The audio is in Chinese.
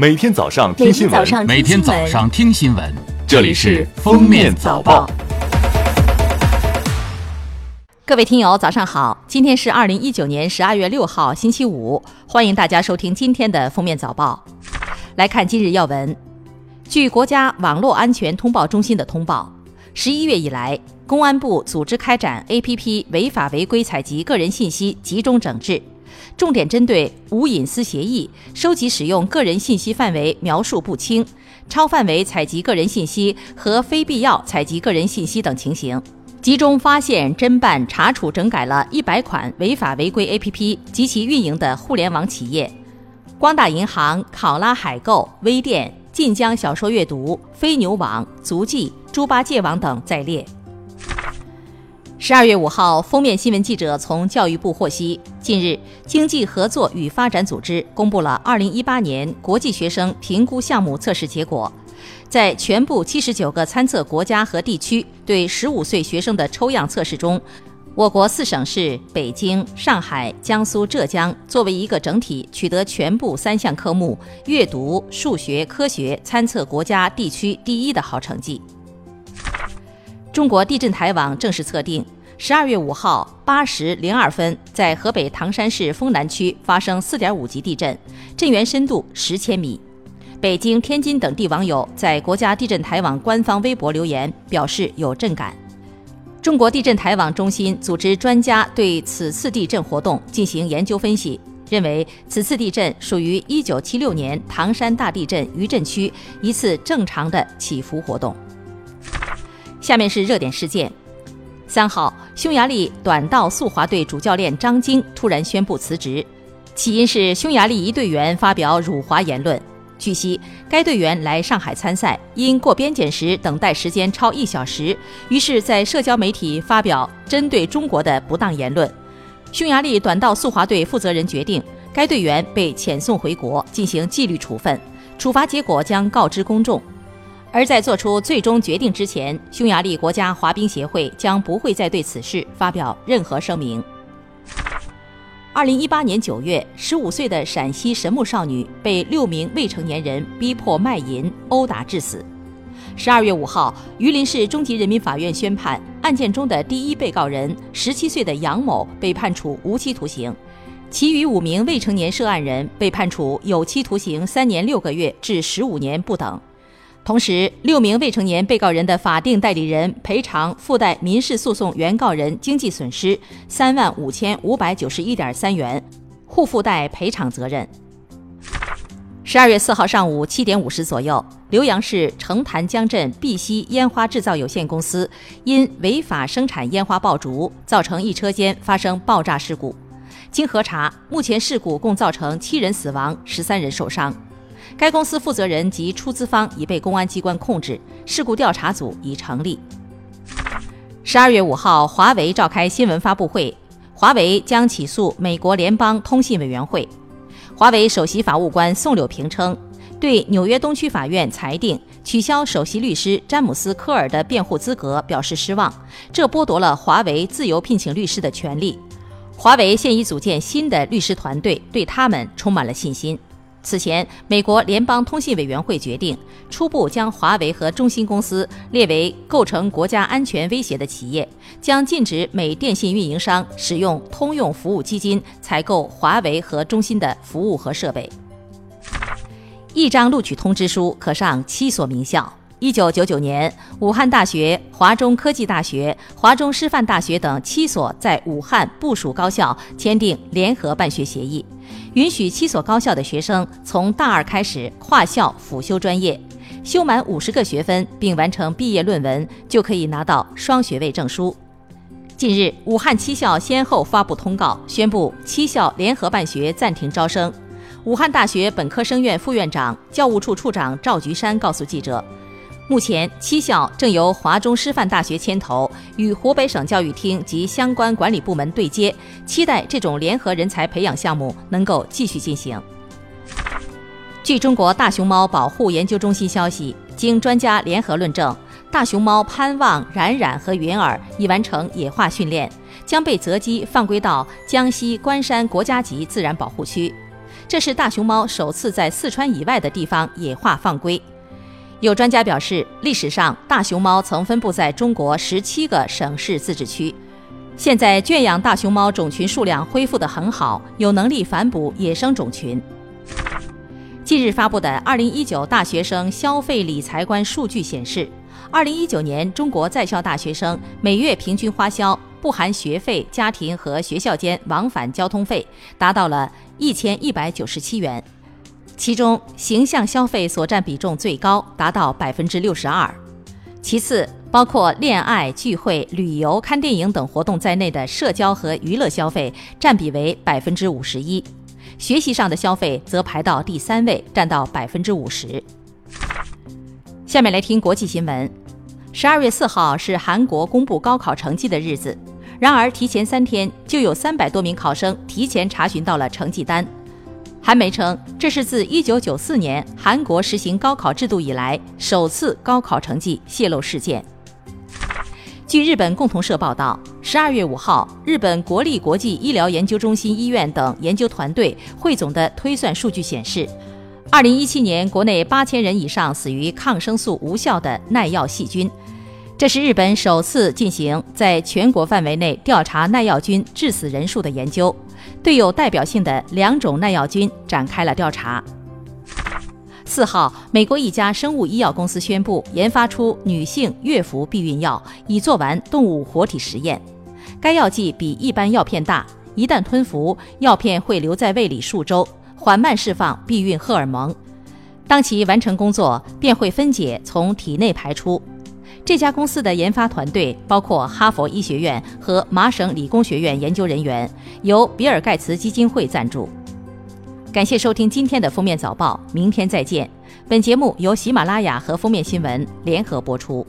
每天早上听新闻，每天早上听新闻，这里是《封面早报》。各位听友，早上好！今天是二零一九年十二月六号，星期五，欢迎大家收听今天的《封面早报》。来看今日要闻。据国家网络安全通报中心的通报，十一月以来，公安部组织开展 APP 违法违规采集个人信息集中整治。重点针对无隐私协议、收集使用个人信息范围描述不清、超范围采集个人信息和非必要采集个人信息等情形，集中发现、侦办、查处整改了一百款违法违规 APP 及其运营的互联网企业，光大银行、考拉海购、微店、晋江小说阅读、飞牛网、足迹、猪八戒网等在列。十二月五号，封面新闻记者从教育部获悉，近日，经济合作与发展组织公布了二零一八年国际学生评估项目测试结果。在全部七十九个参测国家和地区对十五岁学生的抽样测试中，我国四省市北京、上海、江苏、浙江作为一个整体，取得全部三项科目阅读、数学、科学参测国家地区第一的好成绩。中国地震台网正式测定，十二月五号八时零二分，在河北唐山市丰南区发生四点五级地震，震源深度十千米。北京、天津等地网友在国家地震台网官方微博留言，表示有震感。中国地震台网中心组织专家对此次地震活动进行研究分析，认为此次地震属于一九七六年唐山大地震余震区一次正常的起伏活动。下面是热点事件。三号，匈牙利短道速滑队主教练张晶突然宣布辞职，起因是匈牙利一队员发表辱华言论。据悉，该队员来上海参赛，因过边检时等待时间超一小时，于是，在社交媒体发表针对中国的不当言论。匈牙利短道速滑队负责人决定，该队员被遣送回国进行纪律处分，处罚结果将告知公众。而在做出最终决定之前，匈牙利国家滑冰协会将不会再对此事发表任何声明。二零一八年九月，十五岁的陕西神木少女被六名未成年人逼迫卖淫、殴打致死。十二月五号，榆林市中级人民法院宣判，案件中的第一被告人十七岁的杨某被判处无期徒刑，其余五名未成年涉案人被判处有期徒刑三年六个月至十五年不等。同时，六名未成年被告人的法定代理人赔偿附带民事诉讼原告人经济损失三万五千五百九十一点三元，互附带赔偿责任。十二月四号上午七点五十左右，浏阳市城潭江镇碧溪烟花制造有限公司因违法生产烟花爆竹，造成一车间发生爆炸事故。经核查，目前事故共造成七人死亡，十三人受伤。该公司负责人及出资方已被公安机关控制，事故调查组已成立。十二月五号，华为召开新闻发布会，华为将起诉美国联邦通信委员会。华为首席法务官宋柳平称，对纽约东区法院裁定取消首席律师詹姆斯·科尔的辩护资格表示失望，这剥夺了华为自由聘请律师的权利。华为现已组建新的律师团队，对他们充满了信心。此前，美国联邦通信委员会决定初步将华为和中兴公司列为构成国家安全威胁的企业，将禁止美电信运营商使用通用服务基金采购华为和中兴的服务和设备。一张录取通知书可上七所名校。一九九九年，武汉大学、华中科技大学、华中师范大学等七所在武汉部属高校签订联合办学协议。允许七所高校的学生从大二开始跨校辅修专业，修满五十个学分并完成毕业论文，就可以拿到双学位证书。近日，武汉七校先后发布通告，宣布七校联合办学暂停招生。武汉大学本科生院副院长、教务处处长赵菊山告诉记者。目前，七校正由华中师范大学牵头，与湖北省教育厅及相关管理部门对接，期待这种联合人才培养项目能够继续进行。据中国大熊猫保护研究中心消息，经专家联合论证，大熊猫潘旺、冉冉和云儿已完成野化训练，将被择机放归到江西关山国家级自然保护区。这是大熊猫首次在四川以外的地方野化放归。有专家表示，历史上大熊猫曾分布在中国十七个省市自治区。现在圈养大熊猫种群数量恢复得很好，有能力反哺野生种群。近日发布的《二零一九大学生消费理财观数据显示，二零一九年中国在校大学生每月平均花销（不含学费、家庭和学校间往返交通费）达到了一千一百九十七元，其中形象消费所占比重最高，达到百分之六十二。其次，包括恋爱、聚会、旅游、看电影等活动在内的社交和娱乐消费占比为百分之五十一。学习上的消费则排到第三位，占到百分之五十。下面来听国际新闻。十二月四号是韩国公布高考成绩的日子，然而提前三天就有三百多名考生提前查询到了成绩单。韩媒称，这是自一九九四年韩国实行高考制度以来首次高考成绩泄露事件。据日本共同社报道，十二月五号，日本国立国际医疗研究中心医院等研究团队汇总的推算数据显示，二零一七年国内八千人以上死于抗生素无效的耐药细菌，这是日本首次进行在全国范围内调查耐药菌致死人数的研究，对有代表性的两种耐药菌展开了调查。四号，美国一家生物医药公司宣布研发出女性月服避孕药，已做完动物活体实验。该药剂比一般药片大，一旦吞服，药片会留在胃里数周，缓慢释放避孕荷尔蒙。当其完成工作，便会分解从体内排出。这家公司的研发团队包括哈佛医学院和麻省理工学院研究人员，由比尔盖茨基金会赞助。感谢收听今天的封面早报，明天再见。本节目由喜马拉雅和封面新闻联合播出。